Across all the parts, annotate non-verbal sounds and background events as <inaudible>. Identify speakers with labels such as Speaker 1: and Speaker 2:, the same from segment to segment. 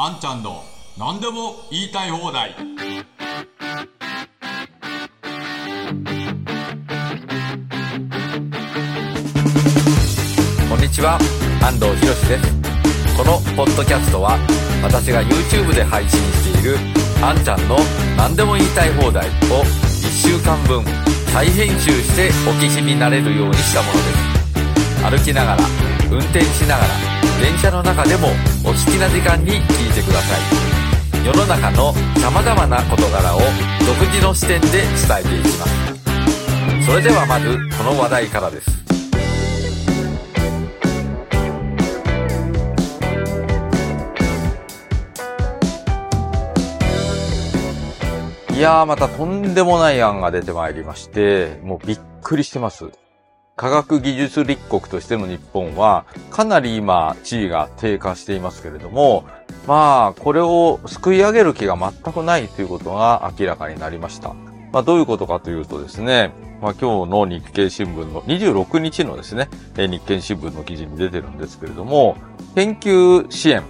Speaker 1: あんちゃんの何でも言いたい放題。
Speaker 2: こんにちは。安藤博です。このポッドキャストは私が YouTube で配信しているあんちゃんの何でも言いたい放題を1週間分再編集してお聞きになれるようにしたものです。歩きながら運転しながら電車の中でもお好きな時間に聞いてください。世の中の様々な事柄を独自の視点で伝えていきます。それではまずこの話題からです。いやーまたとんでもない案が出てまいりまして、もうびっくりしてます。科学技術立国としての日本は、かなり今、地位が低下していますけれども、まあ、これを救い上げる気が全くないということが明らかになりました。まあ、どういうことかというとですね、まあ、今日の日経新聞の26日のですね、日経新聞の記事に出てるんですけれども、研究支援、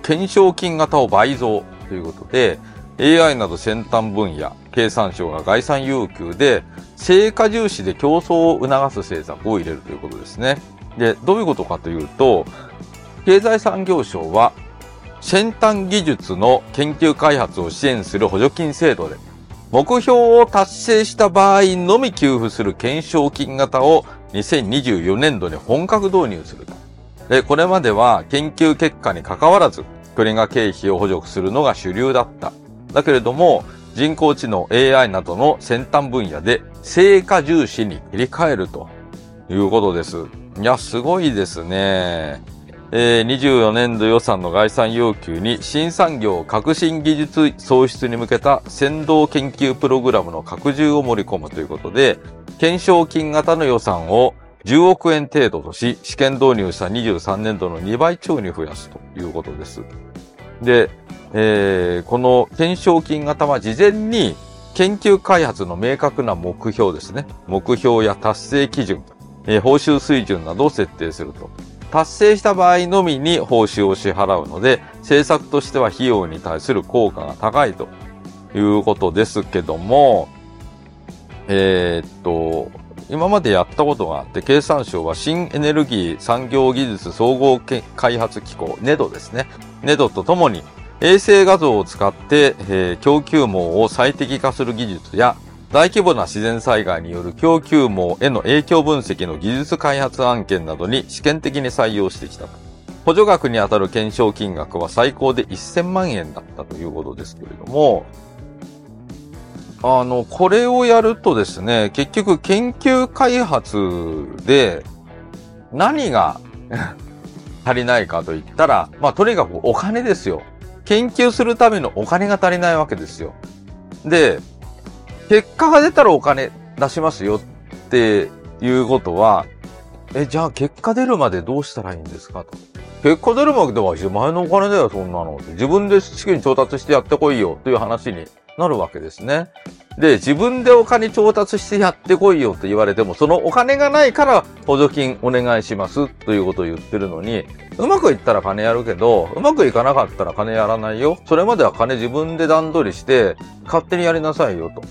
Speaker 2: 懸賞金型を倍増ということで、AI など先端分野、経産省が概算要求で、成果重視で競争を促す政策を入れるということですね。で、どういうことかというと、経済産業省は、先端技術の研究開発を支援する補助金制度で、目標を達成した場合のみ給付する懸賞金型を2024年度に本格導入する。で、これまでは研究結果に関わらず、国が経費を補助するのが主流だった。だけれども、人工知能 AI などの先端分野で成果重視に切り替えるということです。いや、すごいですね。えー24年度予算の概算要求に新産業革新技術創出に向けた先導研究プログラムの拡充を盛り込むということで、検証金型の予算を10億円程度とし、試験導入した23年度の2倍超に増やすということです。で、えーこの検証金型は事前に研究開発の明確な目標ですね。目標や達成基準、えー報酬水準などを設定すると。達成した場合のみに報酬を支払うので、政策としては費用に対する効果が高いということですけども、えーっと、今までやったことがあって、経産省は新エネルギー産業技術総合開発機構、ネドですね。ネドとともに衛星画像を使って、えー供給網を最適化する技術や大規模な自然災害による供給網への影響分析の技術開発案件などに試験的に採用してきたと。補助額にあたる検証金額は最高で1000万円だったということですけれども、あの、これをやるとですね、結局研究開発で何が <laughs> 足りないかと言ったら、まあとにかくお金ですよ。研究するためのお金が足りないわけですよ。で、結果が出たらお金出しますよっていうことは、え、じゃあ結果出るまでどうしたらいいんですかと。結果出るまでは前のお金だよ、そんなの。自分で資金調達してやってこいよという話になるわけですね。で、自分でお金調達してやってこいよと言われても、そのお金がないから補助金お願いしますということを言ってるのに、うまくいったら金やるけど、うまくいかなかったら金やらないよ。それまでは金自分で段取りして、勝手にやりなさいよと。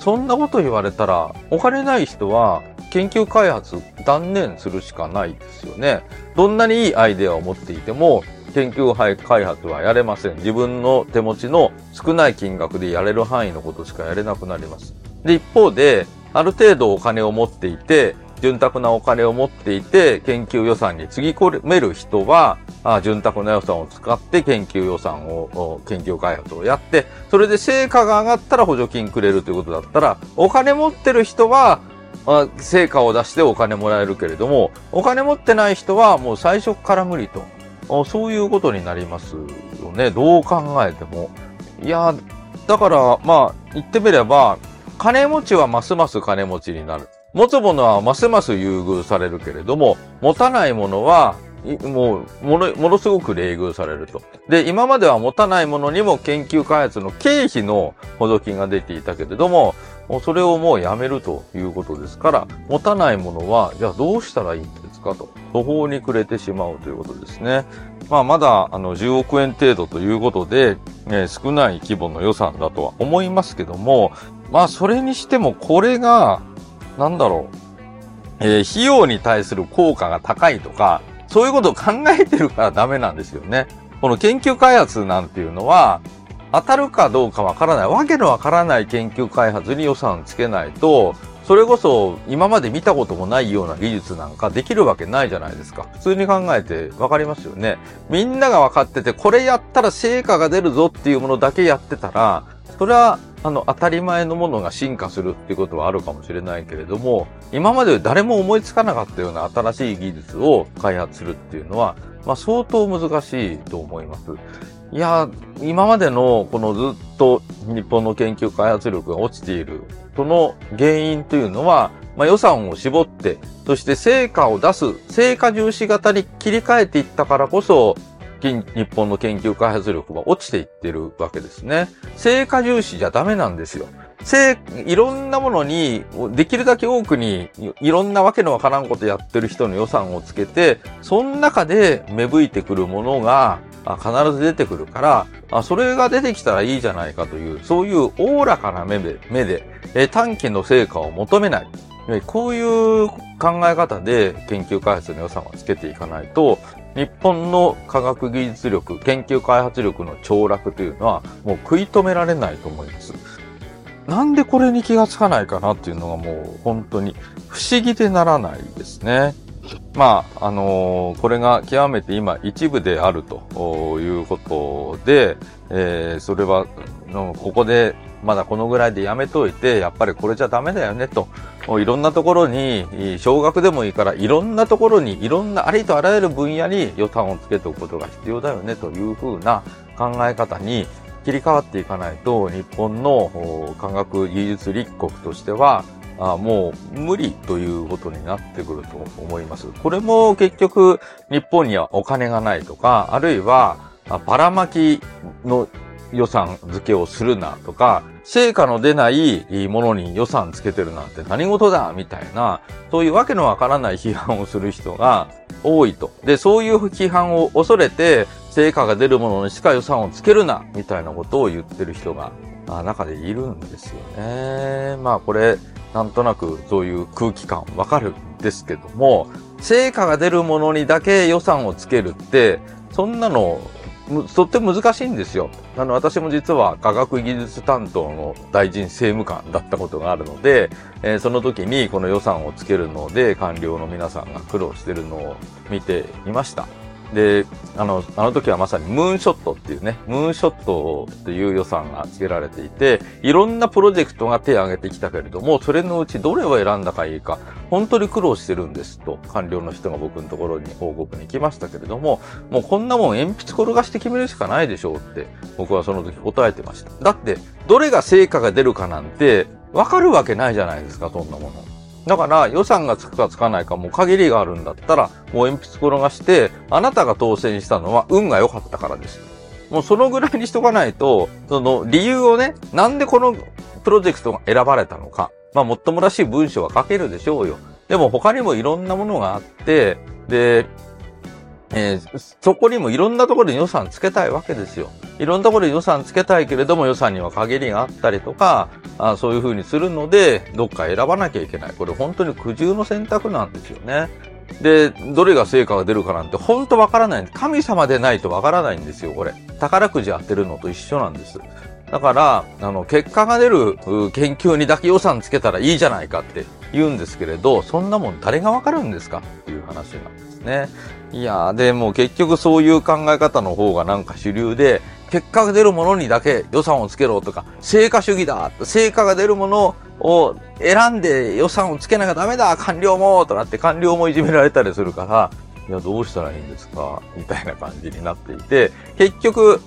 Speaker 2: そんなこと言われたら、お金ない人は研究開発断念するしかないですよね。どんなにいいアイデアを持っていても、研究開発はやれません。自分の手持ちの少ない金額でやれる範囲のことしかやれなくなります。で、一方で、ある程度お金を持っていて、潤沢なお金を持っていて、研究予算につぎ込める人は、あ潤沢な予算を使って研究予算を、研究開発をやって、それで成果が上がったら補助金くれるということだったら、お金持ってる人は、あ成果を出してお金もらえるけれども、お金持ってない人はもう最初から無理と。そういうことになりますよね。どう考えても。いや、だから、まあ、言ってみれば、金持ちはますます金持ちになる。持つものはますます優遇されるけれども、持たないものは、もう、もの、ものすごく冷遇されると。で、今までは持たないものにも研究開発の経費の補助金が出ていたけれども、もそれをもうやめるということですから、持たないものは、じゃあどうしたらいいんですかと、途方に暮れてしまうということですね。まあ、まだ、あの、10億円程度ということで、えー、少ない規模の予算だとは思いますけども、まあ、それにしてもこれが、なんだろう、えー、費用に対する効果が高いとか、そういうことを考えてるからダメなんですよね。この研究開発なんていうのは、当たるかどうかわからない、わけのわからない研究開発に予算つけないと、それこそ今まで見たこともないような技術なんかできるわけないじゃないですか。普通に考えてわかりますよね。みんながわかってて、これやったら成果が出るぞっていうものだけやってたら、それはあの、当たり前のものが進化するっていうことはあるかもしれないけれども、今まで誰も思いつかなかったような新しい技術を開発するっていうのは、まあ、相当難しいと思います。いや、今までのこのずっと日本の研究開発力が落ちている、その原因というのは、まあ、予算を絞って、そして成果を出す、成果重視型に切り替えていったからこそ、日本の研究開発力は落ちていってるわけですね。成果重視じゃダメなんですよ。せいろんなものに、できるだけ多くに、いろんなわけのわからんことやってる人の予算をつけて、その中で芽吹いてくるものが、必ず出てくるから、あ、それが出てきたらいいじゃないかという、そういうおおらかな目で、目で、え短期の成果を求めない。こういう考え方で研究開発の予算をつけていかないと、日本の科学技術力、研究開発力の凋落というのはもう食い止められないと思います。なんでこれに気がつかないかなっていうのがもう本当に不思議でならないですね。まあ、あのー、これが極めて今一部であるということで、えー、それは、のここでまだこのぐらいでやめといて、やっぱりこれじゃダメだよねと。いろんなところに、少額でもいいから、いろんなところに、いろんなありとあらゆる分野に予算をつけておくことが必要だよねというふうな考え方に切り替わっていかないと、日本の科学技術立国としては、あもう無理ということになってくると思います。これも結局日本にはお金がないとか、あるいはばらまきの予算付けをするなとか、成果の出ないものに予算つけてるなんて何事だみたいな、そういうわけのわからない批判をする人が多いと。で、そういう批判を恐れて、成果が出るものにしか予算をつけるなみたいなことを言ってる人があ中でいるんですよね。まあこれ、なんとなくそういう空気感わかるんですけども、成果が出るものにだけ予算をつけるって、そんなの、とっても難しいんですよ。あの、私も実は科学技術担当の大臣政務官だったことがあるので、えー、その時にこの予算をつけるので官僚の皆さんが苦労してるのを見ていました。で、あの、あの時はまさにムーンショットっていうね、ムーンショットっていう予算が付けられていて、いろんなプロジェクトが手を挙げてきたけれども、それのうちどれを選んだかいいか、本当に苦労してるんですと、官僚の人が僕のところに報告に来ましたけれども、もうこんなもん鉛筆転がして決めるしかないでしょうって、僕はその時答えてました。だって、どれが成果が出るかなんて、わかるわけないじゃないですか、そんなもの。だから予算がつくかつかないかもう限りがあるんだったら、もう鉛筆転がして、あなたが当選したのは運が良かったからです。もうそのぐらいにしとかないと、その理由をね、なんでこのプロジェクトが選ばれたのか。まあ、もっともらしい文章は書けるでしょうよ。でも他にもいろんなものがあって、で、えー、そこにもいろんなところに予算つけたいわけですよ。いろんなところに予算つけたいけれども予算には限りがあったりとか、あそういうふうにするので、どっか選ばなきゃいけない。これ本当に苦渋の選択なんですよね。で、どれが成果が出るかなんて本当わからない。神様でないとわからないんですよ、これ。宝くじ当てるのと一緒なんです。だから、あの、結果が出る研究にだけ予算つけたらいいじゃないかって言うんですけれど、そんなもん誰がわかるんですかっていう話なんですね。いやでも結局そういう考え方の方がなんか主流で、結果が出るものにだけ予算をつけろとか、成果主義だ成果が出るものを選んで予算をつけなきゃダメだ官僚もとなって官僚もいじめられたりするから、いや、どうしたらいいんですかみたいな感じになっていて、結局、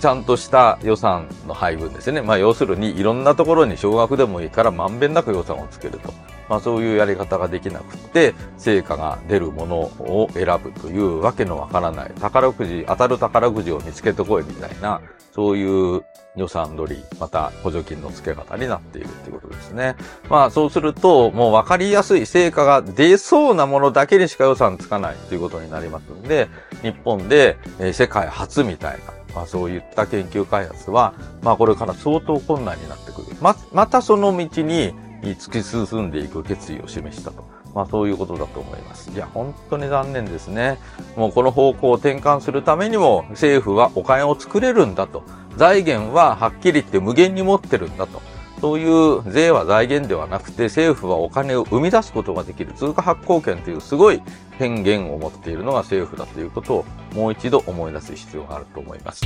Speaker 2: ちゃんとした予算の配分ですね。まあ要するにいろんなところに少額でもいいからまんべんなく予算をつけるとまあそういうやり方ができなくって、成果が出るものを選ぶというわけのわからない、宝くじ、当たる宝くじを見つけてこいみたいな、そういう予算取り、また補助金の付け方になっているということですね。まあそうすると、もうわかりやすい成果が出そうなものだけにしか予算つかないということになりますので、日本で、え世界初みたいな、まあそういった研究開発は、まあこれから相当困難になってくる。ま、またその道に突き進んでいく決意を示したと。まあそういうことだと思います。いや、本当に残念ですね。もうこの方向を転換するためにも政府はお金を作れるんだと。財源ははっきり言って無限に持ってるんだと。そういう税は財源ではなくて政府はお金を生み出すことができる通貨発行権というすごい権限を持っているのが政府だということをもう一度思い出す必要があると思います。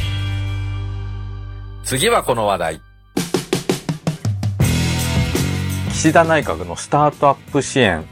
Speaker 2: 次はこの話題。岸田内閣のスタートアップ支援。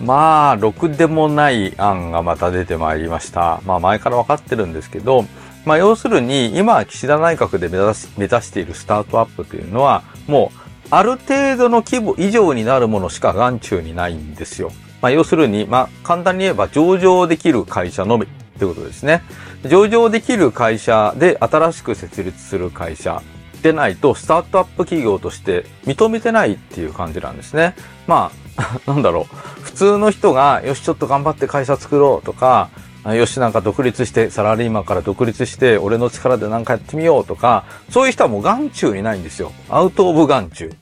Speaker 2: まあ、ろくでもない案がまた出てまいりました。まあ、前から分かってるんですけど、まあ、要するに、今、岸田内閣で目指し、目指しているスタートアップというのは、もう、ある程度の規模以上になるものしか眼中にないんですよ。まあ、要するに、まあ、簡単に言えば上場できる会社のみということですね。上場できる会社で新しく設立する会社でないと、スタートアップ企業として認めてないっていう感じなんですね。まあ、<laughs> なんだろう。普通の人が、よし、ちょっと頑張って会社作ろうとか、よし、なんか独立して、サラリーマンから独立して、俺の力でなんかやってみようとか、そういう人はもう眼中にないんですよ。アウトオブ眼中。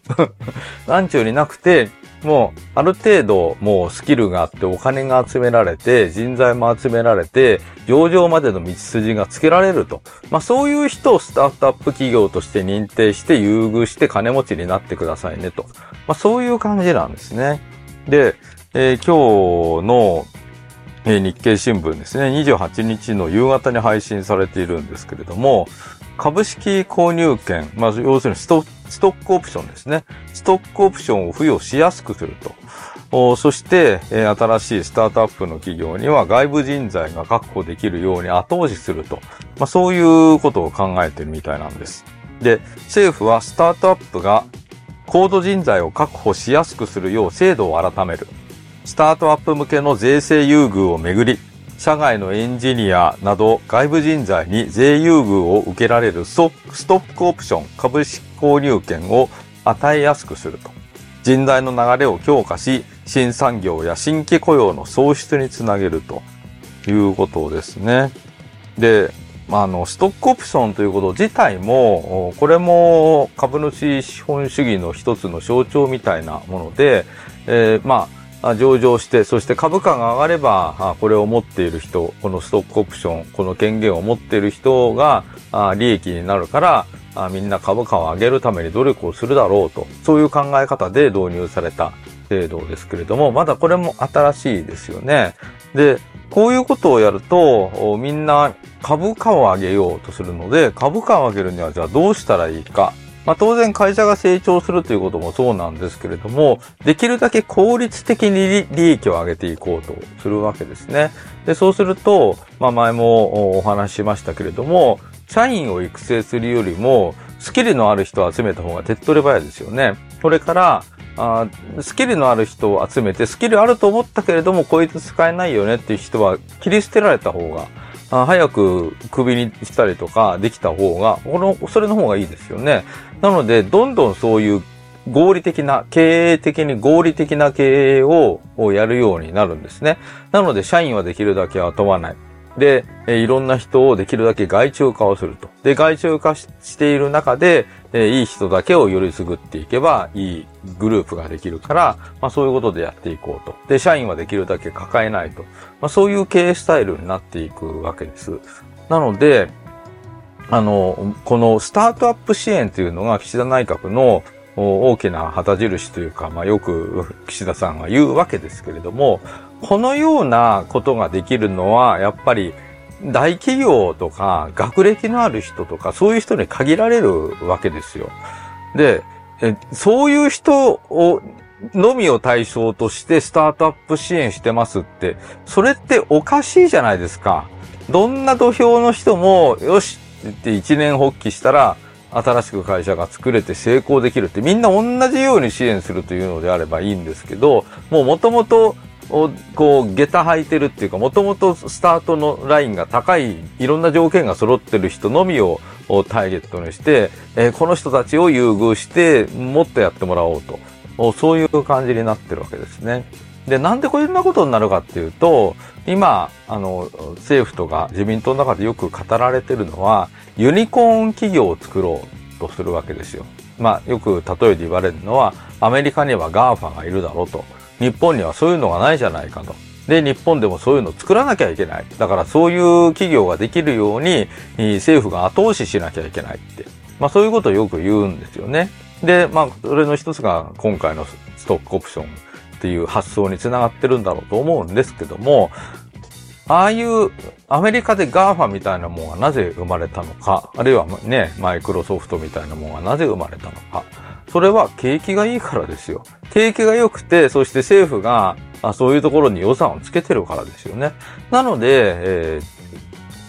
Speaker 2: <laughs> 眼中になくて、もう、ある程度、もうスキルがあって、お金が集められて、人材も集められて、上場までの道筋がつけられると。まあそういう人をスタートアップ企業として認定して優遇して金持ちになってくださいねと。まあそういう感じなんですね。で、えー今日の、えー日経新聞ですね、28日の夕方に配信されているんですけれども、株式購入権、まあ要するにストッストックオプションですね。ストックオプションを付与しやすくすると。そして、え新しいスタートアップの企業には外部人材が確保できるように後押しすると。まあ、そういうことを考えてるみたいなんです。で、政府はスタートアップが高度人材を確保しやすくするよう制度を改める。スタートアップ向けの税制優遇をめぐり、社外のエンジニアなど外部人材に税優遇を受けられるストックオプション株式購入権を与えやすくすると。人材の流れを強化し、新産業や新規雇用の創出につなげるということですね。で、まあ、あの、ストックオプションということ自体も、これも株主資本主義の一つの象徴みたいなもので、えーま、あ上場して、そして株価が上がれば、あこれを持っている人、このストックオプション、この権限を持っている人が、あ利益になるから、あみんな株価を上げるために努力をするだろうと、そういう考え方で導入された制度ですけれども、まだこれも新しいですよね。で、こういうことをやると、みんな株価を上げようとするので、株価を上げるにはじゃあどうしたらいいか。まあ当然会社が成長するということもそうなんですけれども、できるだけ効率的に利益を上げていこうとするわけですね。で、そうすると、まあ前もお話ししましたけれども、社員を育成するよりも、スキルのある人を集めた方が手っ取り早いですよね。それから、あスキルのある人を集めて、スキルあると思ったけれども、こいつ使えないよねっていう人は切り捨てられた方が、あ早くクビにしたりとかできた方が、この、それの方がいいですよね。なので、どんどんそういう合理的な、経営的に合理的な経営をやるようになるんですね。なので、社員はできるだけ雇わない。で、いろんな人をできるだけ外注化をすると。で、外注化している中で、えいい人だけをよりすぐっていけば、いいグループができるから、まあそういうことでやっていこうと。で、社員はできるだけ抱えないと。まあそういう経営スタイルになっていくわけです。なので、あの、このスタートアップ支援というのが岸田内閣の大きな旗印というか、まあよく <laughs> 岸田さんが言うわけですけれども、このようなことができるのは、やっぱり大企業とか学歴のある人とかそういう人に限られるわけですよ。で、そういう人を、のみを対象としてスタートアップ支援してますって、それっておかしいじゃないですか。どんな土俵の人も、よしって一年発起したら、新しく会社が作れて成功できるってみんな同じように支援するというのであればいいんですけど、もう元々こう、下駄履いてるっていうか、もともとスタートのラインが高い、いろんな条件が揃ってる人のみをターゲットにして、えー、この人たちを優遇して、もっとやってもらおうと。そういう感じになってるわけですね。で、なんでこんなことになるかっていうと、今、あの、政府とか自民党の中でよく語られてるのは、ユニコーン企業を作ろうとするわけですよ。まあ、よく例えで言われるのは、アメリカには GAFA がいるだろうと。日本にはそういうのがないじゃないかと。で、日本でもそういうのを作らなきゃいけない。だからそういう企業ができるように、政府が後押ししなきゃいけないって。まあそういうことをよく言うんですよね。で、まあそれの一つが今回のストックオプションっていう発想につながってるんだろうと思うんですけども、ああいうアメリカで GAFA みたいなものがなぜ生まれたのか、あるいはね、マイクロソフトみたいなものがなぜ生まれたのか。それは景気がいいからですよ。景気が良くて、そして政府があそういうところに予算をつけてるからですよね。なので、え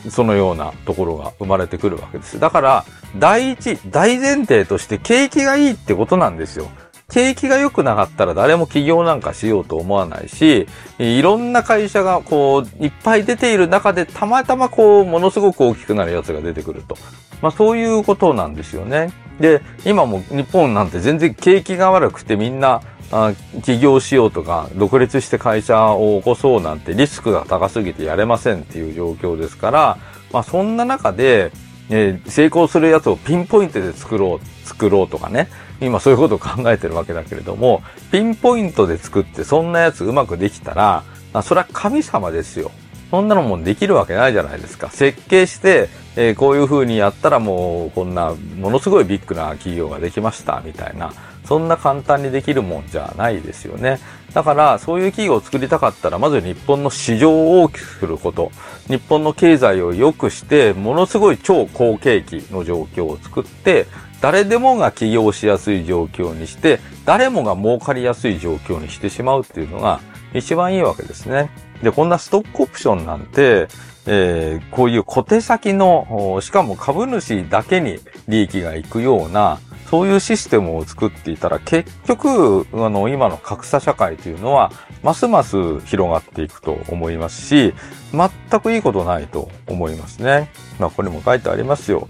Speaker 2: ー、そのようなところが生まれてくるわけです。だから、第一、大前提として景気がいいってことなんですよ。景気が良くなかったら誰も起業なんかしようと思わないし、いろんな会社がこう、いっぱい出ている中でたまたまこう、ものすごく大きくなるやつが出てくると。まあそういうことなんですよね。で、今も日本なんて全然景気が悪くてみんな、あ起業しようとか、独立して会社を起こそうなんてリスクが高すぎてやれませんっていう状況ですから、まあそんな中で、えー、成功するやつをピンポイントで作ろう、作ろうとかね。今そういうことを考えてるわけだけれども、ピンポイントで作ってそんなやつうまくできたら、あそれは神様ですよ。そんなのもできるわけないじゃないですか。設計して、えー、こういう風にやったらもうこんなものすごいビッグな企業ができましたみたいな、そんな簡単にできるもんじゃないですよね。だからそういう企業を作りたかったらまず日本の市場を大きくすること、日本の経済を良くしてものすごい超好景気の状況を作って、誰でもが起業しやすい状況にして、誰もが儲かりやすい状況にしてしまうっていうのが一番いいわけですね。で、こんなストックオプションなんて、えー、こういう小手先の、しかも株主だけに利益がいくような、そういうシステムを作っていたら、結局、あの、今の格差社会というのは、ますます広がっていくと思いますし、全くいいことないと思いますね。まあ、これも書いてありますよ。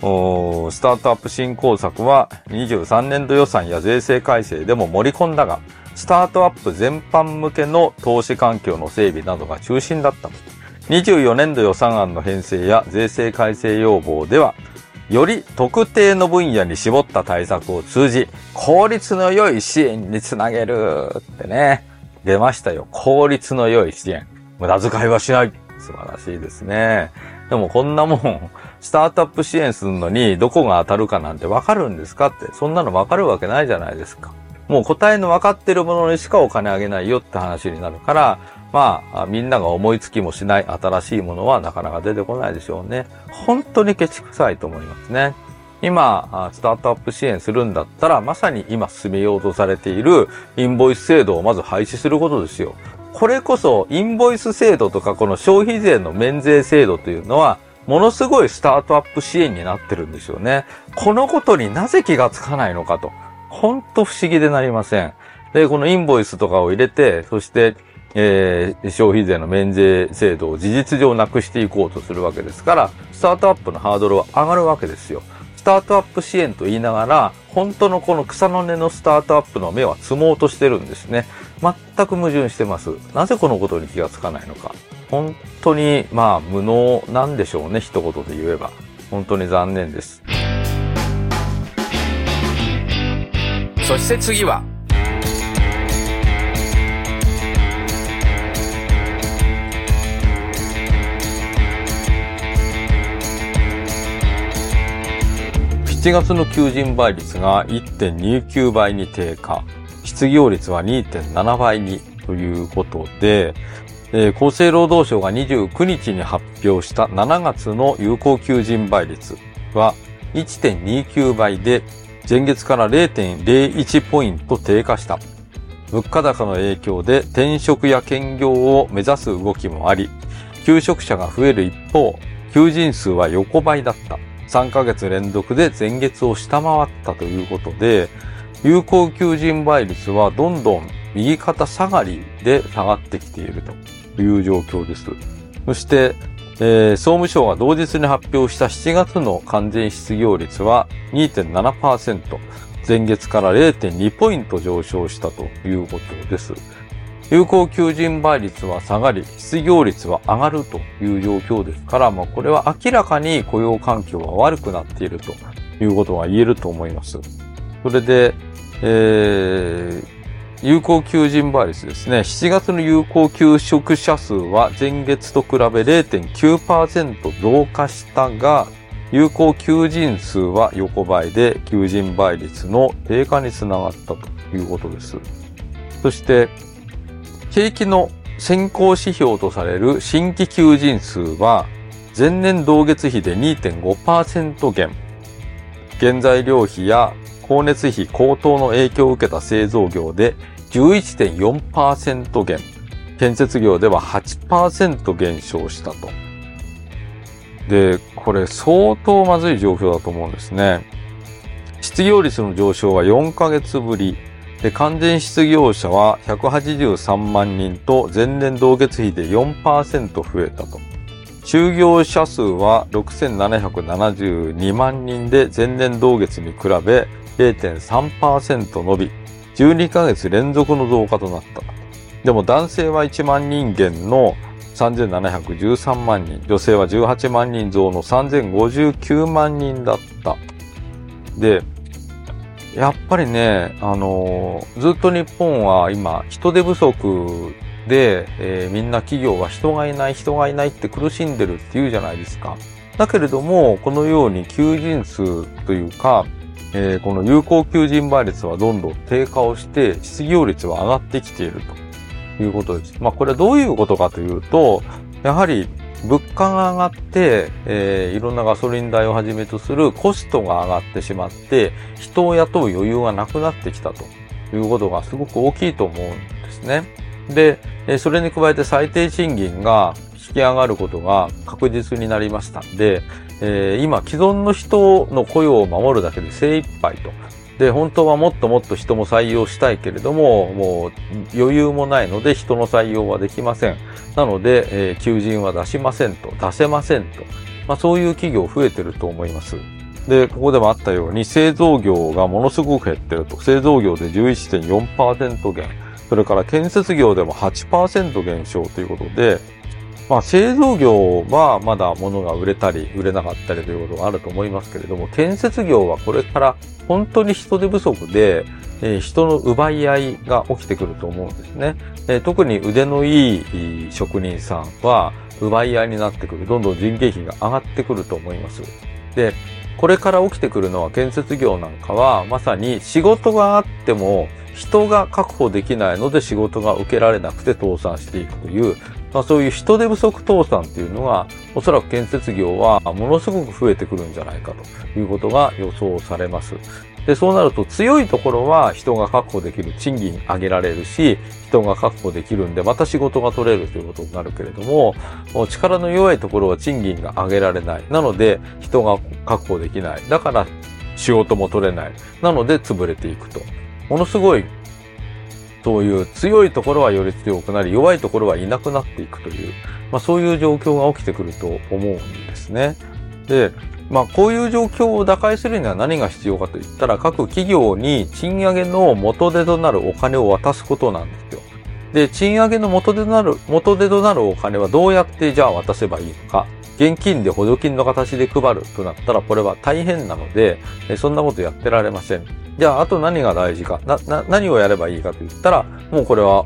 Speaker 2: スタートアップ振興策は23年度予算や税制改正でも盛り込んだが、スタートアップ全般向けの投資環境の整備などが中心だった。24年度予算案の編成や税制改正要望では、より特定の分野に絞った対策を通じ、効率の良い支援につなげるってね、出ましたよ。効率の良い支援。無駄遣いはしない。素晴らしいですね。でもこんなもん、スタートアップ支援するのにどこが当たるかなんてわかるんですかって、そんなのわかるわけないじゃないですか。もう答えの分かってるものにしかお金あげないよって話になるから、まあ、みんなが思いつきもしない新しいものはなかなか出てこないでしょうね。本当にケチくさいと思いますね。今、スタートアップ支援するんだったら、まさに今進めようとされているインボイス制度をまず廃止することですよ。これこそ、インボイス制度とかこの消費税の免税制度というのは、ものすごいスタートアップ支援になってるんですよね。このことになぜ気がつかないのかと。ほんと不思議でなりません。で、このインボイスとかを入れて、そして、えー、消費税の免税制度を事実上なくしていこうとするわけですから、スタートアップのハードルは上がるわけですよ。スタートアップ支援と言いながら、本当のこの草の根のスタートアップの目は積もうとしてるんですね。全く矛盾してます。なぜこのことに気がつかないのか。本当に、まあ、無能なんでしょうね、一言で言えば。本当に残念です。
Speaker 1: そして次は、
Speaker 2: 7月の求人倍率が1.29倍に低下。失業率は2.7倍にということで、えー、厚生労働省が29日に発表した7月の有効求人倍率は1.29倍で前月から0.01ポイント低下した。物価高の影響で転職や兼業を目指す動きもあり、求職者が増える一方、求人数は横ばいだった。3ヶ月連続で前月を下回ったということで、有効求人倍率はどんどん右肩下がりで下がってきているという状況です。そして、えー、総務省が同日に発表した7月の完全失業率は2.7%、前月から0.2ポイント上昇したということです。有効求人倍率は下がり、失業率は上がるという状況ですから、まあ、これは明らかに雇用環境は悪くなっているということは言えると思います。それで、えー、有効求人倍率ですね。7月の有効求職者数は前月と比べ0.9%増加したが、有効求人数は横ばいで求人倍率の低下につながったということです。そして、景気の先行指標とされる新規求人数は前年同月比で2.5%減。原材料費や光熱費高騰の影響を受けた製造業で11.4%減、建設業では8%減少したと。で、これ相当まずい状況だと思うんですね。失業率の上昇は4ヶ月ぶり。で、完全失業者は183万人と前年同月比で4%増えたと。就業者数は6772万人で前年同月に比べ0.3%伸び、12ヶ月連続の増加となった。でも男性は1万人減の3713万人、女性は18万人増の3059万人だった。で、やっぱりね、あのー、ずっと日本は今人手不足で、えー、みんな企業は人がいない人がいないって苦しんでるって言うじゃないですか。だけれども、このように求人数というか、えー、この有効求人倍率はどんどん低下をして、失業率は上がってきているということです。まあこれはどういうことかというと、やはり物価が上がって、えー、いろんなガソリン代をはじめとするコストが上がってしまって、人を雇う余裕がなくなってきたということがすごく大きいと思うんですね。で、それに加えて最低賃金が引き上がることが確実になりましたんで、えー、今既存の人の雇用を守るだけで精一杯と。で、本当はもっともっと人も採用したいけれども、もう余裕もないので人の採用はできません。なので、えー、求人は出しませんと、出せませんと。まあそういう企業増えてると思います。で、ここでもあったように製造業がものすごく減ってると。製造業で11.4%減。それから建設業でも8%減少ということで、まあ、製造業はまだ物が売れたり、売れなかったりということがあると思いますけれども、建設業はこれから本当に人手不足で、えー、人の奪い合いが起きてくると思うんですね。えー、特に腕のいい職人さんは奪い合いになってくる。どんどん人件費が上がってくると思います。で、これから起きてくるのは建設業なんかは、まさに仕事があっても人が確保できないので仕事が受けられなくて倒産していくという、まあ、そういう人手不足倒産っていうのが、おそらく建設業はものすごく増えてくるんじゃないかということが予想されます。で、そうなると強いところは人が確保できる、賃金上げられるし、人が確保できるんで、また仕事が取れるということになるけれども、力の弱いところは賃金が上げられない。なので、人が確保できない。だから、仕事も取れない。なので、潰れていくと。ものすごいそういう強いところはより強くなり、弱いところはいなくなっていくという、まあそういう状況が起きてくると思うんですね。で、まあこういう状況を打開するには何が必要かといったら、各企業に賃上げの元手となるお金を渡すことなんですよ。で、賃上げの元手となる、元手となるお金はどうやってじゃあ渡せばいいのか。現金で補助金の形で配るとなったら、これは大変なので、そんなことやってられません。じゃあ、あと何が大事か？な、な、何をやればいいかと言ったら、もうこれは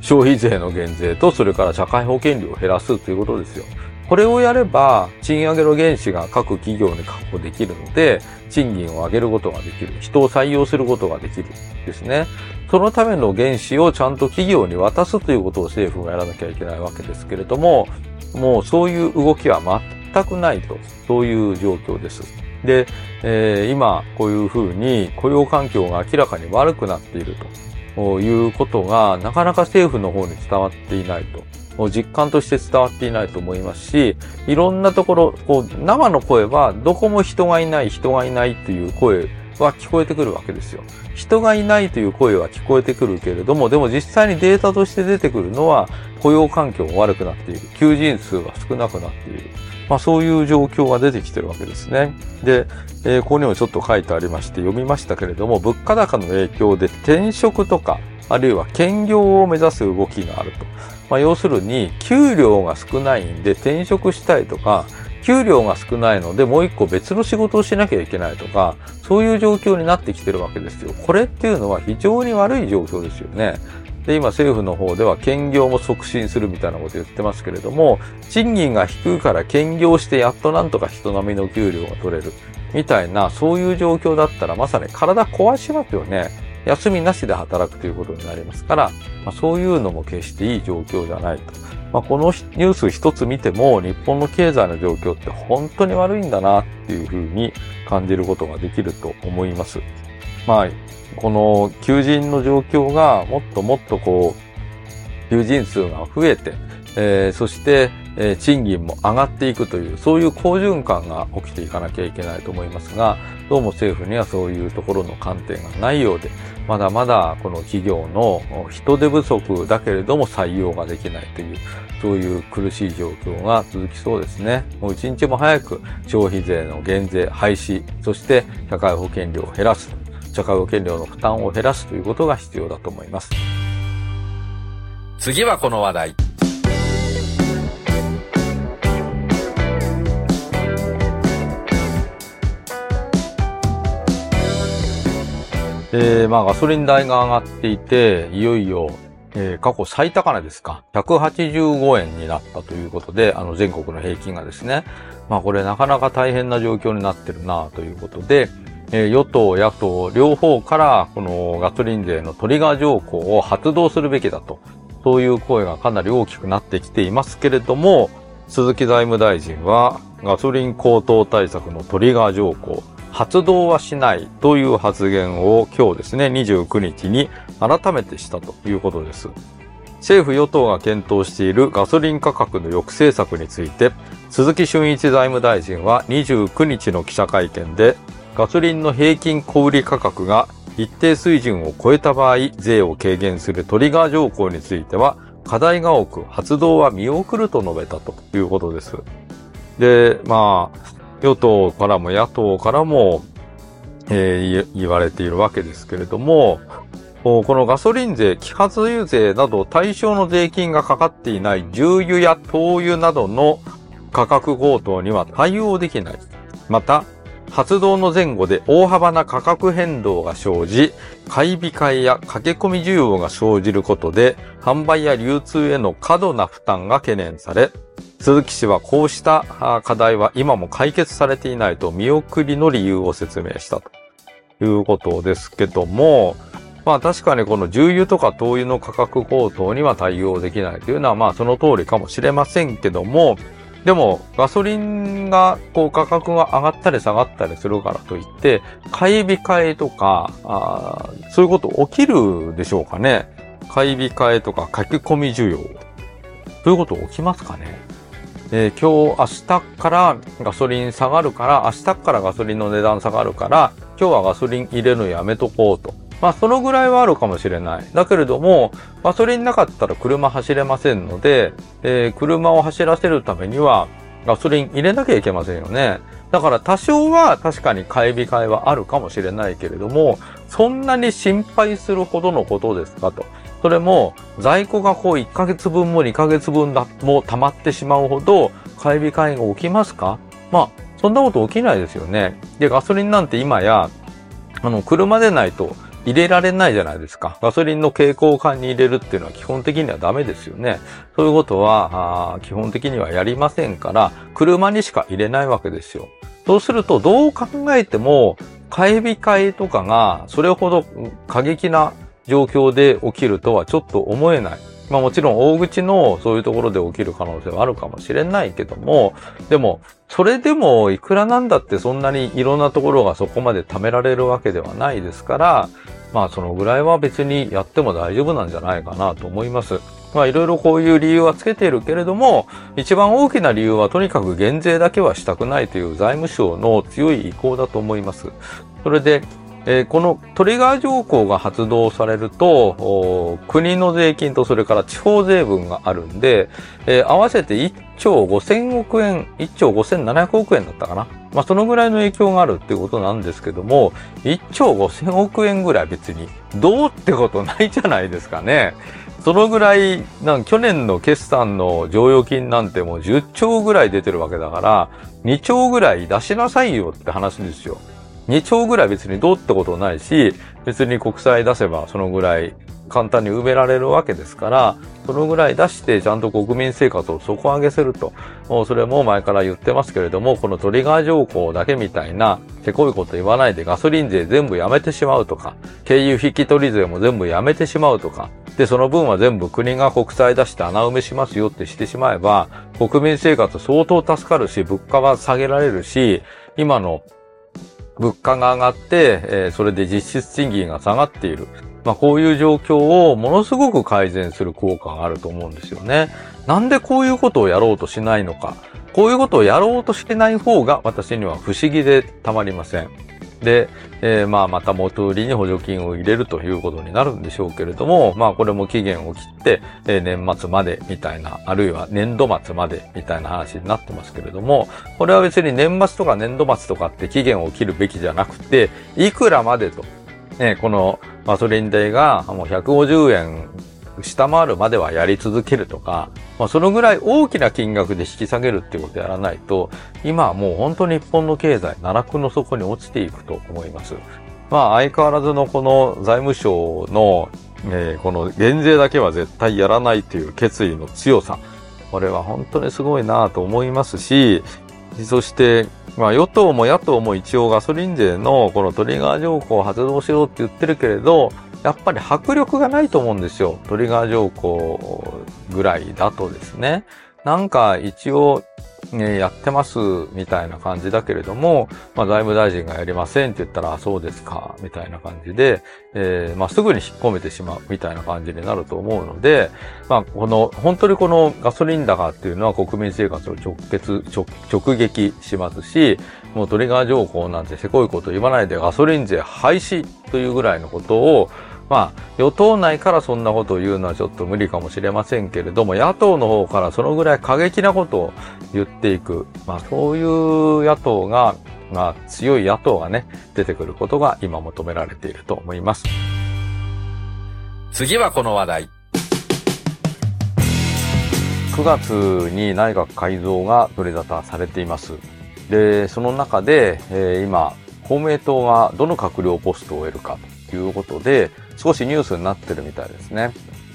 Speaker 2: 消費税の減税と、それから社会保険料を減らすということですよ。これをやれば、賃上げの原資が各企業に確保できるので、賃金を上げることができる。人を採用することができる。ですね。そのための原資をちゃんと企業に渡すということを政府がやらなきゃいけないわけですけれども、もうそういう動きは全くないと、そういう状況です。で、えー、今こういうふうに雇用環境が明らかに悪くなっているということが、なかなか政府の方に伝わっていないと。実感として伝わっていないと思いますし、いろんなところ、こう、生の声は、どこも人がいない、人がいないという声は聞こえてくるわけですよ。人がいないという声は聞こえてくるけれども、でも実際にデータとして出てくるのは、雇用環境が悪くなっている。求人数が少なくなっている。まあそういう状況が出てきてるわけですね。で、えー、ここにもちょっと書いてありまして読みましたけれども、物価高の影響で転職とか、あるいは兼業を目指す動きがあると。まあ要するに、給料が少ないんで転職したいとか、給料が少ないのでもう一個別の仕事をしなきゃいけないとか、そういう状況になってきてるわけですよ。これっていうのは非常に悪い状況ですよね。で、今政府の方では兼業も促進するみたいなこと言ってますけれども、賃金が低いから兼業してやっとなんとか人並みの給料が取れる。みたいな、そういう状況だったらまさに体壊しますよね。休みなしで働くということになりますから、まあ、そういうのも決していい状況じゃないと。まあ、このニュース一つ見ても、日本の経済の状況って本当に悪いんだなっていうふうに感じることができると思います。まあ、この求人の状況がもっともっとこう、求人数が増えて、えー、そして、えー、賃金も上がっていくという、そういう好循環が起きていかなきゃいけないと思いますが、どうも政府にはそういうところの観点がないようで、まだまだこの企業の人手不足だけれども採用ができないという、そういう苦しい状況が続きそうですね。もう一日も早く消費税の減税廃止、そして社会保険料を減らす、社会保険料の負担を減らすということが必要だと思います。
Speaker 1: 次はこの話題。
Speaker 2: えー、まあガソリン代が上がっていて、いよいよ、えー、過去最高値ですか。185円になったということで、あの全国の平均がですね。まあこれなかなか大変な状況になってるなということで、与党、野党、両方からこのガソリン税のトリガー条項を発動するべきだと。そういう声がかなり大きくなってきていますけれども、鈴木財務大臣はガソリン高騰対策のトリガー条項、発動はしないという発言を今日ですね、29日に改めてしたということです。政府与党が検討しているガソリン価格の抑制策について、鈴木俊一財務大臣は29日の記者会見で、ガソリンの平均小売価格が一定水準を超えた場合、税を軽減するトリガー条項については、課題が多く、発動は見送ると述べたということです。で、まあ、与党からも野党からも、えー、言われているわけですけれども、このガソリン税、揮発油税など対象の税金がかかっていない重油や灯油などの価格高騰には対応できない。また、発動の前後で大幅な価格変動が生じ、買い控えや駆け込み需要が生じることで、販売や流通への過度な負担が懸念され、鈴木氏はこうした課題は今も解決されていないと見送りの理由を説明したと。いうことですけども、まあ確かにこの重油とか灯油の価格高騰には対応できないというのはまあその通りかもしれませんけども、でも、ガソリンが、こう、価格が上がったり下がったりするからといって、買い控えとか、あそういうこと起きるでしょうかね。買い控えとか書き込み需要。そういうこと起きますかね。えー、今日、明日からガソリン下がるから、明日からガソリンの値段下がるから、今日はガソリン入れるのやめとこうと。まあ、そのぐらいはあるかもしれない。だけれども、ガソリンなかったら車走れませんので、えー、車を走らせるためには、ガソリン入れなきゃいけませんよね。だから多少は確かに買い控えはあるかもしれないけれども、そんなに心配するほどのことですかと。それも、在庫がこう1ヶ月分も2ヶ月分だ、もう溜まってしまうほど、買い控えが起きますか？まあ、そんなこと起きないですよね。で、ガソリンなんて今や、あの、車でないと入れられないじゃないですか。ガソリンの蛍光管に入れるっていうのは基本的にはダメですよね。そういうことは、基本的にはやりませんから、車にしか入れないわけですよ。そうすると、どう考えても、買い控えとかが、それほど過激な状況で起きるとはちょっと思えない。まあもちろん大口のそういうところで起きる可能性はあるかもしれないけども、でも、それでもいくらなんだってそんなにいろんなところがそこまで貯められるわけではないですから、まあそのぐらいは別にやっても大丈夫なんじゃないかなと思います。まあいろいろこういう理由はつけているけれども、一番大きな理由はとにかく減税だけはしたくないという財務省の強い意向だと思います。それで、えー、このトリガー条項が発動されると、国の税金とそれから地方税分があるんで、えー、合わせて1兆5000億円、1兆5700億円だったかな。まあ、そのぐらいの影響があるっていうことなんですけども、1兆5000億円ぐらい別に、どうってことないじゃないですかね。そのぐらい、なん去年の決算の剰余金なんてもう10兆ぐらい出てるわけだから、2兆ぐらい出しなさいよって話ですよ。2兆ぐらい別にどうってことないし、別に国債出せばそのぐらい簡単に埋められるわけですから、そのぐらい出してちゃんと国民生活を底上げすると。それも前から言ってますけれども、このトリガー条項だけみたいな、せこいこと言わないでガソリン税全部やめてしまうとか、経由引き取り税も全部やめてしまうとか、で、その分は全部国が国債出して穴埋めしますよってしてしまえば、国民生活相当助かるし、物価は下げられるし、今の物価が上がって、えー、それで実質賃金が下がっている。まあ、こういう状況をものすごく改善する効果があると思うんですよね。なんでこういうことをやろうとしないのか。こういうことをやろうとしてない方が私には不思議でたまりません。で、えー、まあまた元売りに補助金を入れるということになるんでしょうけれども、まあこれも期限を切って、えー、年末までみたいな、あるいは年度末までみたいな話になってますけれども、これは別に年末とか年度末とかって期限を切るべきじゃなくて、いくらまでと、ね、このガソリン代がもう150円下回るまではやり続けるとか、まあ、そのぐらい大きな金額で引き下げるっていうことをやらないと、今はもう本当に日本の経済、奈落の底に落ちていくと思います。まあ、相変わらずのこの財務省の、えー、この減税だけは絶対やらないという決意の強さ。これは本当にすごいなと思いますし、そして、まあ、与党も野党も一応ガソリン税のこのトリガー条項を発動しろって言ってるけれど、やっぱり迫力がないと思うんですよ。トリガー条項ぐらいだとですね。なんか一応、ね、やってますみたいな感じだけれども、まあ財務大臣がやりませんって言ったら、そうですか、みたいな感じで、えー、まあすぐに引っ込めてしまうみたいな感じになると思うので、まあこの、本当にこのガソリン高っていうのは国民生活を直結、直直撃しますし、もうトリガー条項なんてせこいこと言わないでガソリン税廃止というぐらいのことを、まあ、与党内からそんなことを言うのはちょっと無理かもしれませんけれども、野党の方からそのぐらい過激なことを言っていく、まあそういう野党が、まあ強い野党がね、出てくることが今求められていると思います。
Speaker 1: 次はこの話題。
Speaker 2: 9月に内閣改造が取り沙汰されています。で、その中で、えー、今、公明党がどの閣僚ポストを得るかということで、少しニュースになってるみたいですね。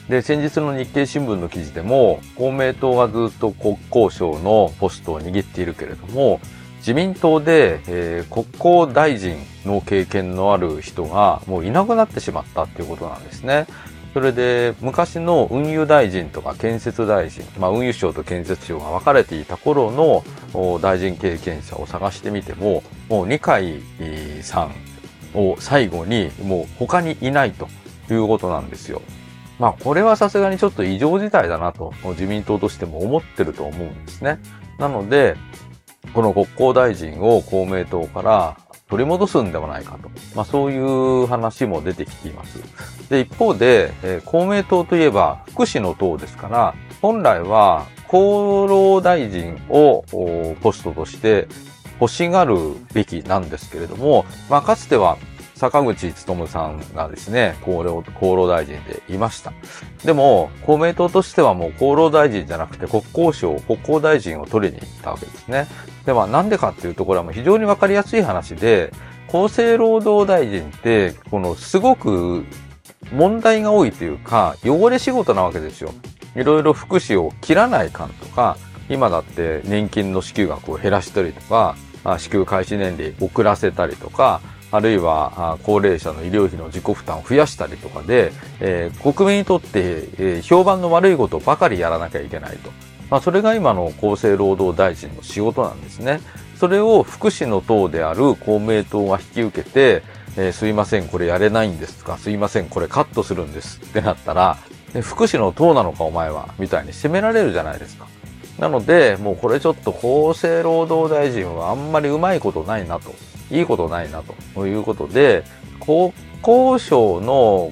Speaker 2: で、先日の日経新聞の記事でも、公明党がずっと国交省のポストを握っているけれども、自民党で、えー、国交大臣の経験のある人がもういなくなってしまったっていうことなんですね。それで、昔の運輸大臣とか建設大臣、まあ運輸省と建設省が分かれていた頃の大臣経験者を探してみても、もう二階さんを最後にもう他にいないということなんですよ。まあこれはさすがにちょっと異常事態だなと自民党としても思ってると思うんですね。なので、この国交大臣を公明党から取り戻すんではないかと。まあそういう話も出てきています。で、一方で、えー、公明党といえば福祉の党ですから、本来は厚労大臣をポストとして欲しがるべきなんですけれども、まあ、かつては坂口努さんがですね、厚労、厚労大臣でいました。でも、公明党としてはもう厚労大臣じゃなくて国交省、国交大臣を取りに行ったわけですね。では、なんでかっていうと、ころはもう非常にわかりやすい話で、厚生労働大臣って、このすごく問題が多いというか、汚れ仕事なわけですよ。いろいろ福祉を切らないかんとか、今だって年金の支給額を減らしたりとか、支給開始年齢遅らせたりとか、あるいは高齢者の医療費の自己負担を増やしたりとかで、えー、国民にとって、え、評判の悪いことばかりやらなきゃいけないと。まあ、それが今の厚生労働大臣の仕事なんですね。それを福祉の党である公明党が引き受けて、えー、すいません、これやれないんですとか、すいません、これカットするんですってなったら、福祉の党なのかお前は、みたいに責められるじゃないですか。なので、もうこれちょっと厚生労働大臣はあんまりうまいことないなと、いいことないなということで、国交省の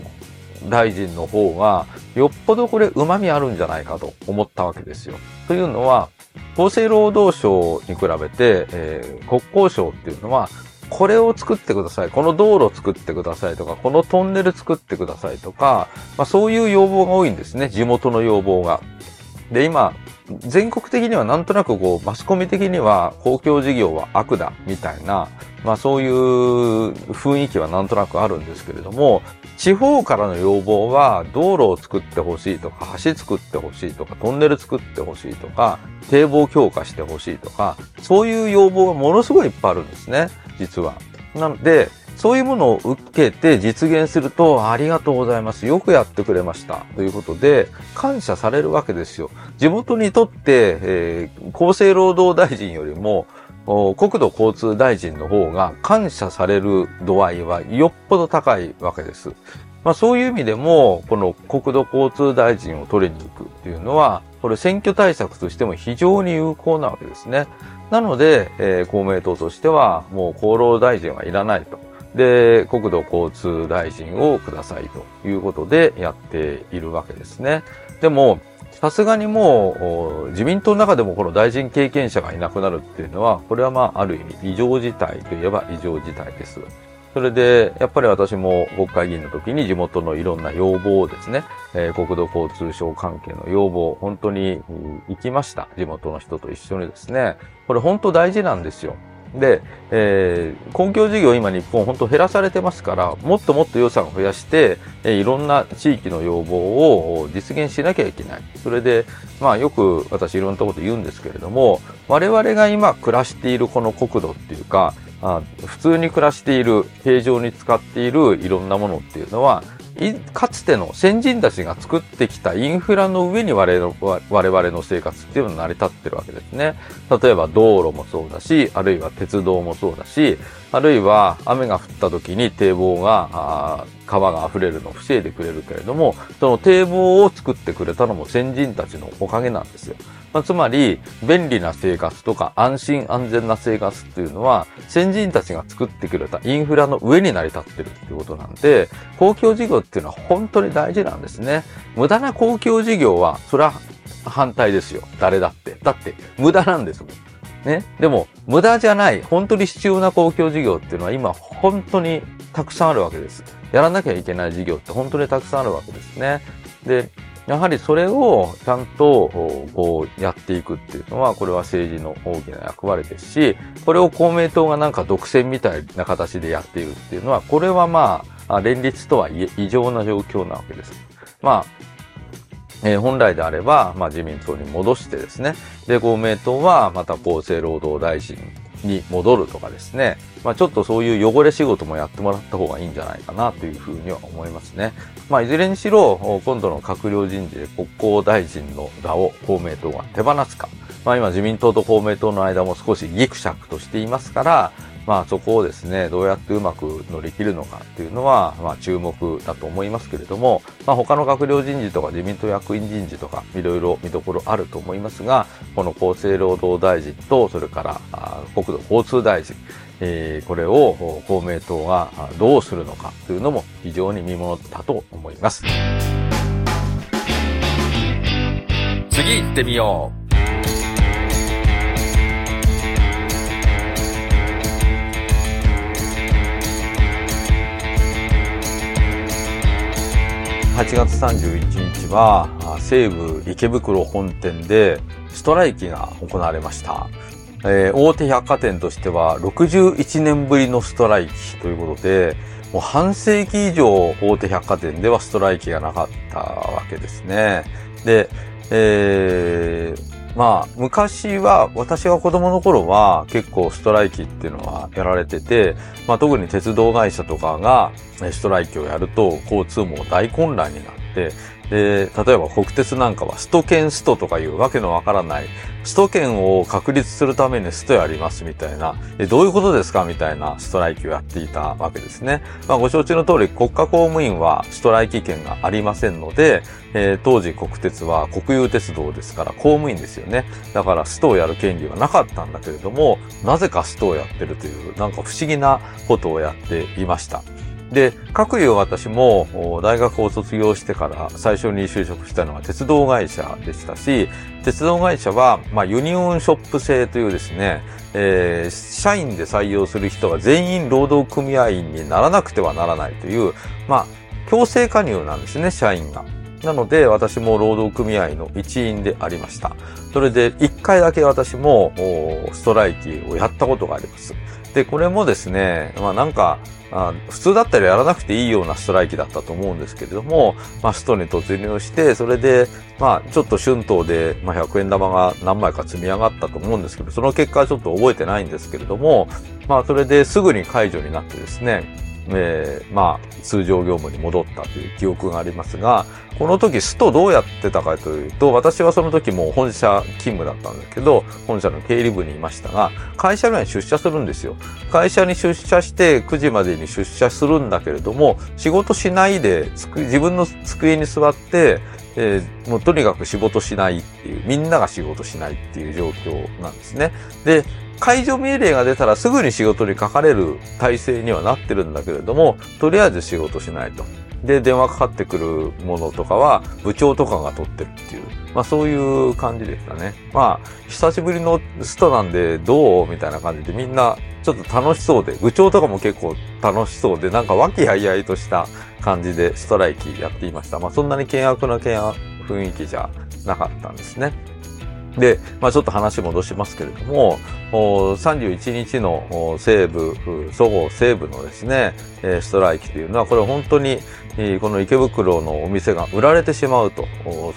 Speaker 2: 大臣の方が、よっぽどこれ旨味あるんじゃないかと思ったわけですよ。というのは、厚生労働省に比べて、えー、国交省っていうのは、これを作ってください。この道路作ってくださいとか、このトンネル作ってくださいとか、まあそういう要望が多いんですね。地元の要望が。で、今、全国的にはなんとなくこう、マスコミ的には公共事業は悪だ、みたいな、まあそういう雰囲気はなんとなくあるんですけれども、地方からの要望は道路を作ってほしいとか、橋作ってほしいとか、トンネル作ってほしいとか、堤防強化してほしいとか、そういう要望がものすごいいっぱいあるんですね、実は。なので、そういうものを受けて実現すると、ありがとうございます。よくやってくれました。ということで、感謝されるわけですよ。地元にとって、えー、厚生労働大臣よりも、国土交通大臣の方が感謝される度合いはよっぽど高いわけです。まあそういう意味でも、この国土交通大臣を取りに行くっていうのは、これ選挙対策としても非常に有効なわけですね。なので、えー、公明党としては、もう厚労大臣はいらないと。で、国土交通大臣をくださいということでやっているわけですね。でも、さすがにもう、自民党の中でもこの大臣経験者がいなくなるっていうのは、これはまあ、ある意味異常事態といえば異常事態です。それで、やっぱり私も国会議員の時に地元のいろんな要望をですね、えー、国土交通省関係の要望、本当に行きました。地元の人と一緒にですね。これ本当大事なんですよ。で、えー、公共事業今日本本当減らされてますから、もっともっと予算を増やして、えー、いろんな地域の要望を実現しなきゃいけない。それで、まあよく私いろんなこと言うんですけれども、我々が今暮らしているこの国土っていうか、あ普通に暮らしている、平常に使っているいろんなものっていうのは、かつての先人たちが作ってきたインフラの上に我々の生活っていうのは成り立ってるわけですね。例えば道路もそうだし、あるいは鉄道もそうだし、あるいは雨が降った時に堤防が、川が溢れるのを防いでくれるけれども、その堤防を作ってくれたのも先人たちのおかげなんですよ。まあ、つまり、便利な生活とか安心安全な生活っていうのは、先人たちが作ってくれたインフラの上に成り立ってるっていうことなんで、公共事業っていうのは本当に大事なんですね。無駄な公共事業は、それは反対ですよ。誰だって。だって、無駄なんですもん。ね。でも、無駄じゃない、本当に必要な公共事業っていうのは今、本当にたくさんあるわけです。やらなきゃいけない事業って本当にたくさんあるわけですね。で、やはりそれをちゃんとこうやっていくっていうのは、これは政治の大きな役割ですし、これを公明党がなんか独占みたいな形でやっているっていうのは、これはまあ、連立とはいえ異常な状況なわけです。まあ、えー、本来であれば、まあ、自民党に戻してですね、で、公明党はまた厚生労働大臣に戻るとかですね、まあ、ちょっとそういう汚れ仕事もやってもらった方がいいんじゃないかなというふうには思いますね。まあ、いずれにしろ、今度の閣僚人事で国交大臣の座を公明党が手放すか。まあ、今自民党と公明党の間も少しギクシャクとしていますから、まあそこをですね、どうやってうまく乗り切るのかっていうのは、まあ注目だと思いますけれども、まあ他の閣僚人事とか自民党役員人事とかいろいろ見どころあると思いますが、この厚生労働大臣と、それから国土交通大臣、えー、これを公明党がどうするのかというのも非常に見ものだと思います。
Speaker 1: 次行ってみよう。
Speaker 2: 8月31日は西武池袋本店でストライキが行われました。えー、大手百貨店としては61年ぶりのストライキということで、もう半世紀以上大手百貨店ではストライキがなかったわけですね。で、えー、まあ、昔は、私が子供の頃は結構ストライキっていうのはやられてて、まあ特に鉄道会社とかがストライキをやると交通も大混乱になって、で、例えば国鉄なんかはスト券ストとかいうわけのわからない、スト券を確立するためにストやりますみたいな、えどういうことですかみたいなストライキをやっていたわけですね。まあ、ご承知の通り国家公務員はストライキ権がありませんので、えー、当時国鉄は国有鉄道ですから公務員ですよね。だからストをやる権利はなかったんだけれども、なぜかストをやってるという、なんか不思議なことをやっていました。で、各有私も大学を卒業してから最初に就職したのは鉄道会社でしたし、鉄道会社は、まあ、ユニオンショップ制というですね、えー、社員で採用する人が全員労働組合員にならなくてはならないという、まあ、強制加入なんですね、社員が。なので、私も労働組合の一員でありました。それで、一回だけ私もストライキをやったことがあります。で、これもですね、まあなんか、あ普通だったらやらなくていいようなストライキだったと思うんですけれども、まあ、ストに突入して、それで、まあ、ちょっと春闘で、まあ、100円玉が何枚か積み上がったと思うんですけど、その結果はちょっと覚えてないんですけれども、まあ、それですぐに解除になってですね、えー、まあ、通常業務に戻ったという記憶がありますが、この時ストどうやってたかというと、私はその時もう本社勤務だったんですけど、本社の経理部にいましたが、会社内に出社するんですよ。会社に出社して9時までに出社するんだけれども、仕事しないで、自分の机に座って、えー、もうとにかく仕事しないっていう、みんなが仕事しないっていう状況なんですね。で、解除命令が出たらすぐに仕事にかかれる体制にはなってるんだけれども、とりあえず仕事しないと。で、電話かかってくるものとかは、部長とかが取ってるっていう、まあそういう感じでしたね。まあ、久しぶりのストなんでどうみたいな感じでみんなちょっと楽しそうで、部長とかも結構楽しそうで、なんか和気あいあいとした感じでストライキやっていました。まあそんなに険悪な雰囲気じゃなかったんですね。で、まあちょっと話戻しますけれども、31日の西部、そごう西部のですね、ストライキというのは、これ本当に、この池袋のお店が売られてしまうと、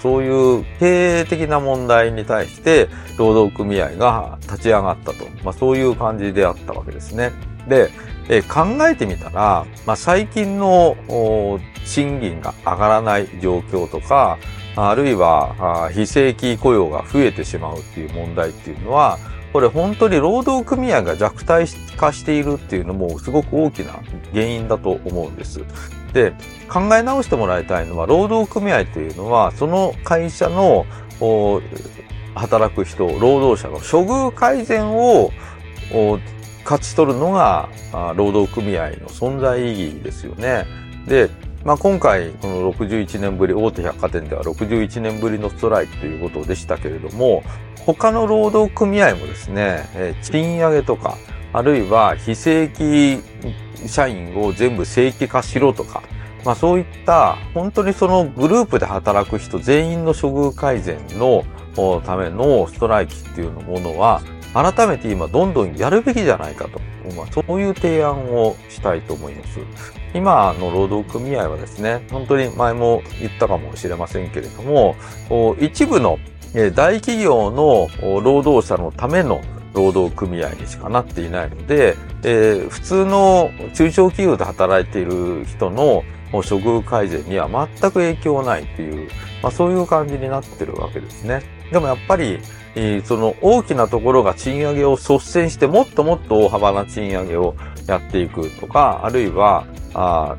Speaker 2: そういう経営的な問題に対して、労働組合が立ち上がったと、まあそういう感じであったわけですね。で、え考えてみたら、まあ、最近の賃金が上がらない状況とか、あるいは非正規雇用が増えてしまうっていう問題っていうのは、これ本当に労働組合が弱体化しているっていうのもすごく大きな原因だと思うんです。で、考え直してもらいたいのは、労働組合というのは、その会社の働く人、労働者の処遇改善を勝ち取るのが労働組合の存在意義ですよね。で、まあ、今回、この61年ぶり、大手百貨店では61年ぶりのストライキということでしたけれども、他の労働組合もですね、え賃上げとか、あるいは非正規社員を全部正規化しろとか、まあそういった本当にそのグループで働く人全員の処遇改善のためのストライキっていうものは改めて今どんどんやるべきじゃないかと、まあ、そういう提案をしたいと思います。今の労働組合はですね、本当に前も言ったかもしれませんけれども、一部の大企業の労働者のための労働組合にしかなっていないので、えー、普通の中小企業で働いている人の処遇改善には全く影響ないっていう、まあ、そういう感じになってるわけですね。でもやっぱり、え、その大きなところが賃上げを率先してもっともっと大幅な賃上げをやっていくとか、あるいは、あ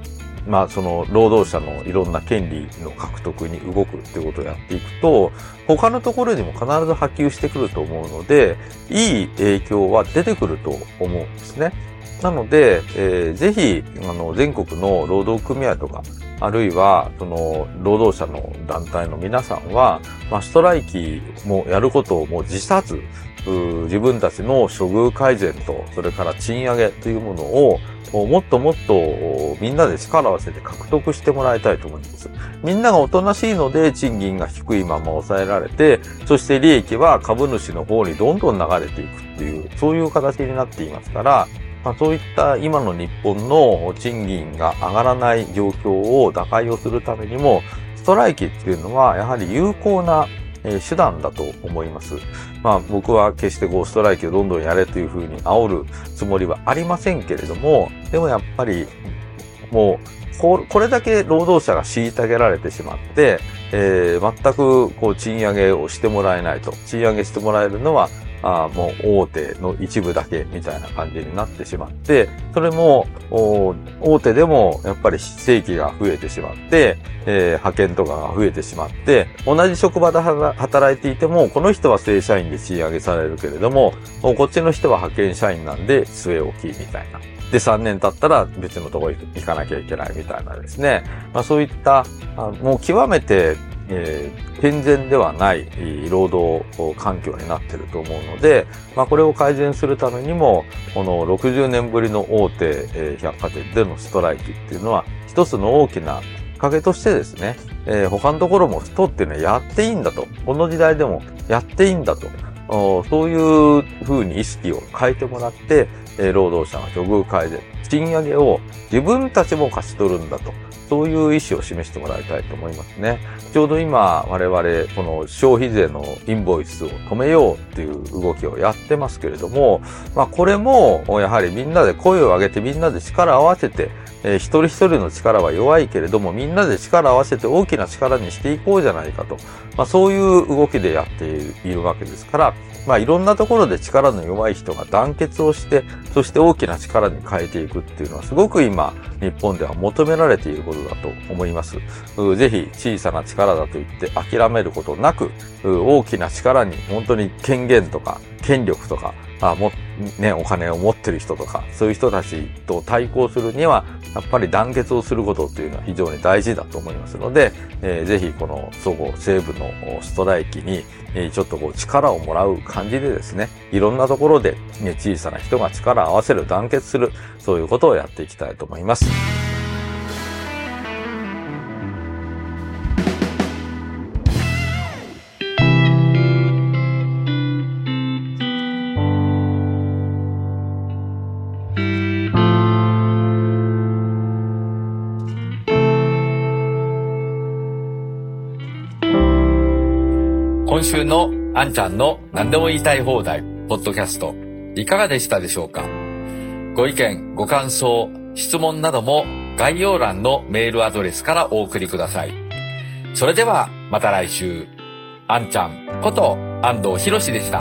Speaker 2: まあ、その労働者のいろんな権利の獲得に動くっていうことをやっていくと、他のところにも必ず波及してくると思うので、いい影響は出てくると思うんですね。なので、えー、ぜひ、あの、全国の労働組合とか、あるいは、その、労働者の団体の皆さんは、まあ、ストライキもやることをもう辞さず、自分たちの処遇改善と、それから賃上げというものを、もっともっとみんなで力を合わせて獲得してもらいたいと思います。みんながおとなしいので賃金が低いまま抑えられて、そして利益は株主の方にどんどん流れていくっていう、そういう形になっていますから、まあ、そういった今の日本の賃金が上がらない状況を打開をするためにも、ストライキっていうのはやはり有効な手段だと思います。まあ僕は決してこうストライキをどんどんやれというふうに煽るつもりはありませんけれども、でもやっぱりもう、これだけ労働者が虐げられてしまって、えー、全くこう賃上げをしてもらえないと。賃上げしてもらえるのは、あもう大手の一部だけみたいな感じになってしまって、それも大手でもやっぱり正規が増えてしまって、えー、派遣とかが増えてしまって、同じ職場で働いていても、この人は正社員で賃上げされるけれども、こっちの人は派遣社員なんで据え置きみたいな。で、3年経ったら別のところ行かなきゃいけないみたいなですね。まあそういった、もう極めてえー、健全ではない労働環境になっていると思うので、まあ、これを改善するためにも、この60年ぶりの大手、百貨店でのストライキっていうのは、一つの大きなきっかけとしてですね、えー、他のところもストっていうのはやっていいんだと。この時代でもやっていいんだと。そういうふうに意識を変えてもらって、えー、労働者が処遇改善、賃上げを自分たちも勝ち取るんだと。そういう意思を示してもらいたいと思いますね。ちょうど今、我々、この消費税のインボイスを止めようっていう動きをやってますけれども、まあこれも、やはりみんなで声を上げてみんなで力を合わせて、えー、一人一人の力は弱いけれども、みんなで力を合わせて大きな力にしていこうじゃないかと。まあそういう動きでやっているわけですから、まあいろんなところで力の弱い人が団結をして、そして大きな力に変えていくっていうのはすごく今、日本では求められていることだと思います。ぜひ小さな力だと言って諦めることなく、大きな力に本当に権限とか権力とか、あもね、お金を持ってる人とか、そういう人たちと対抗するには、やっぱり団結をすることっていうのは非常に大事だと思いますので、えー、ぜひこの総合西部のストライキに、えー、ちょっとこう力をもらう感じでですね、いろんなところで、ね、小さな人が力を合わせる、団結する、そういうことをやっていきたいと思います。
Speaker 1: んちゃんの何でも言いたい放題、ポッドキャスト、いかがでしたでしょうか？ご意見、ご感想、質問なども概要欄のメールアドレスからお送りください。それではまた来週、あんちゃんこと安藤博でした。